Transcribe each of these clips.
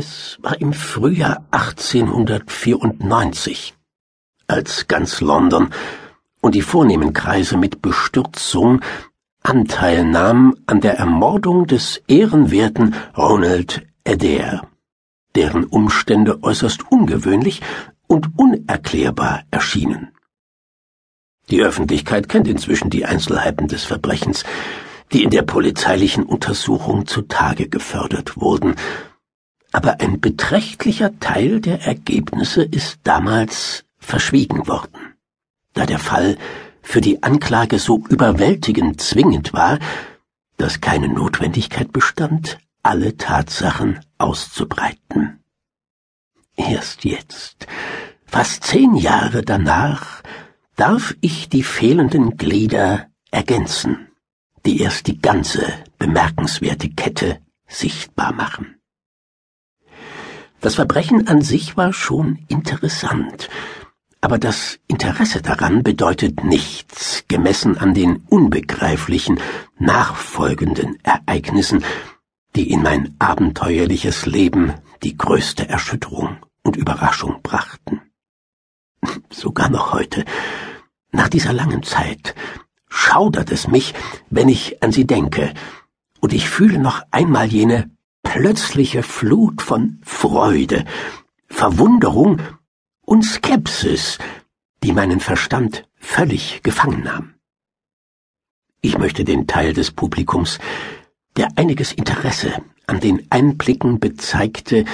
Es war im Frühjahr 1894, als ganz London und die vornehmen Kreise mit Bestürzung Anteil nahmen an der Ermordung des ehrenwerten Ronald Adair, deren Umstände äußerst ungewöhnlich und unerklärbar erschienen. Die Öffentlichkeit kennt inzwischen die Einzelheiten des Verbrechens, die in der polizeilichen Untersuchung zutage gefördert wurden, aber ein beträchtlicher Teil der Ergebnisse ist damals verschwiegen worden, da der Fall für die Anklage so überwältigend zwingend war, dass keine Notwendigkeit bestand, alle Tatsachen auszubreiten. Erst jetzt, fast zehn Jahre danach, darf ich die fehlenden Glieder ergänzen, die erst die ganze bemerkenswerte Kette sichtbar machen. Das Verbrechen an sich war schon interessant, aber das Interesse daran bedeutet nichts, gemessen an den unbegreiflichen, nachfolgenden Ereignissen, die in mein abenteuerliches Leben die größte Erschütterung und Überraschung brachten. Sogar noch heute, nach dieser langen Zeit, schaudert es mich, wenn ich an sie denke, und ich fühle noch einmal jene plötzliche Flut von Freude, Verwunderung und Skepsis, die meinen Verstand völlig gefangen nahm. Ich möchte den Teil des Publikums, der einiges Interesse an den Einblicken bezeigte,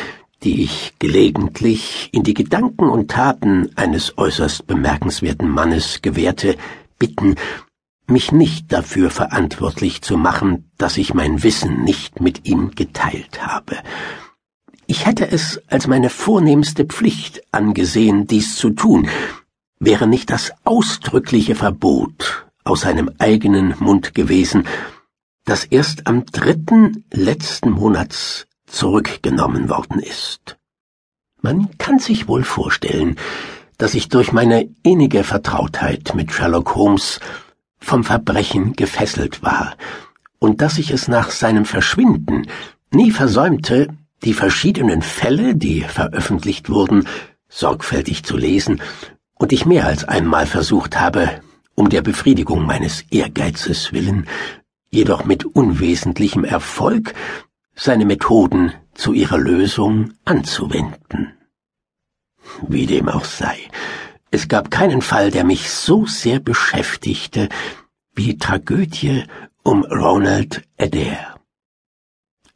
die ich gelegentlich in die Gedanken und Taten eines äußerst bemerkenswerten Mannes gewährte, bitten, mich nicht dafür verantwortlich zu machen, dass ich mein Wissen nicht mit ihm geteilt habe. Ich hätte es als meine vornehmste Pflicht angesehen, dies zu tun, wäre nicht das ausdrückliche Verbot aus seinem eigenen Mund gewesen, das erst am dritten letzten Monats zurückgenommen worden ist. Man kann sich wohl vorstellen, dass ich durch meine innige Vertrautheit mit Sherlock Holmes vom Verbrechen gefesselt war und dass ich es nach seinem Verschwinden nie versäumte, die verschiedenen Fälle, die veröffentlicht wurden, sorgfältig zu lesen und ich mehr als einmal versucht habe, um der Befriedigung meines Ehrgeizes willen, jedoch mit unwesentlichem Erfolg, seine Methoden zu ihrer Lösung anzuwenden. Wie dem auch sei, es gab keinen Fall, der mich so sehr beschäftigte wie die Tragödie um Ronald Adair.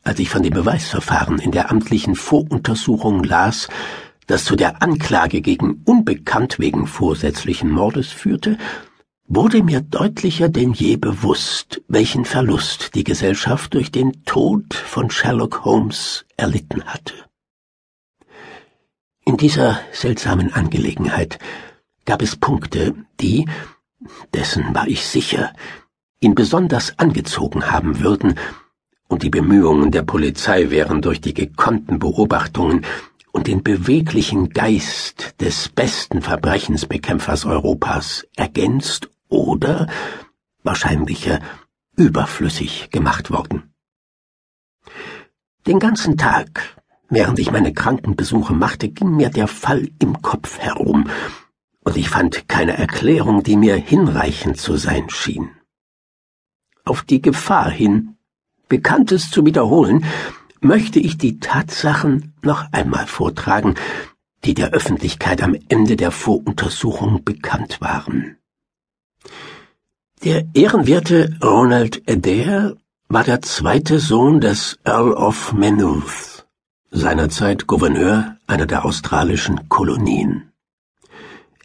Als ich von dem Beweisverfahren in der amtlichen Voruntersuchung las, das zu der Anklage gegen Unbekannt wegen vorsätzlichen Mordes führte, wurde mir deutlicher denn je bewusst, welchen Verlust die Gesellschaft durch den Tod von Sherlock Holmes erlitten hatte. In dieser seltsamen Angelegenheit gab es Punkte, die, dessen war ich sicher, ihn besonders angezogen haben würden, und die Bemühungen der Polizei wären durch die gekonnten Beobachtungen und den beweglichen Geist des besten Verbrechensbekämpfers Europas ergänzt oder wahrscheinlicher überflüssig gemacht worden. Den ganzen Tag Während ich meine Krankenbesuche machte, ging mir der Fall im Kopf herum, und ich fand keine Erklärung, die mir hinreichend zu sein schien. Auf die Gefahr hin, Bekanntes zu wiederholen, möchte ich die Tatsachen noch einmal vortragen, die der Öffentlichkeit am Ende der Voruntersuchung bekannt waren. Der ehrenwerte Ronald Adair war der zweite Sohn des Earl of Maynooth seinerzeit Gouverneur einer der australischen Kolonien.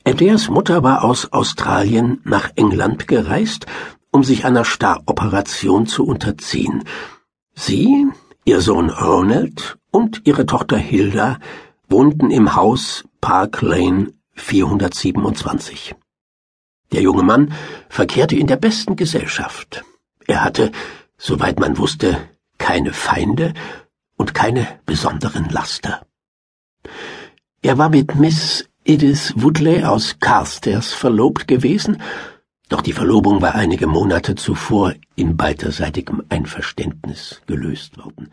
Adairs Mutter war aus Australien nach England gereist, um sich einer Staroperation zu unterziehen. Sie, ihr Sohn Ronald und ihre Tochter Hilda wohnten im Haus Park Lane 427. Der junge Mann verkehrte in der besten Gesellschaft. Er hatte, soweit man wusste, keine Feinde und keine besonderen Laster. Er war mit Miss Edith Woodley aus Carstairs verlobt gewesen, doch die Verlobung war einige Monate zuvor in beiderseitigem Einverständnis gelöst worden.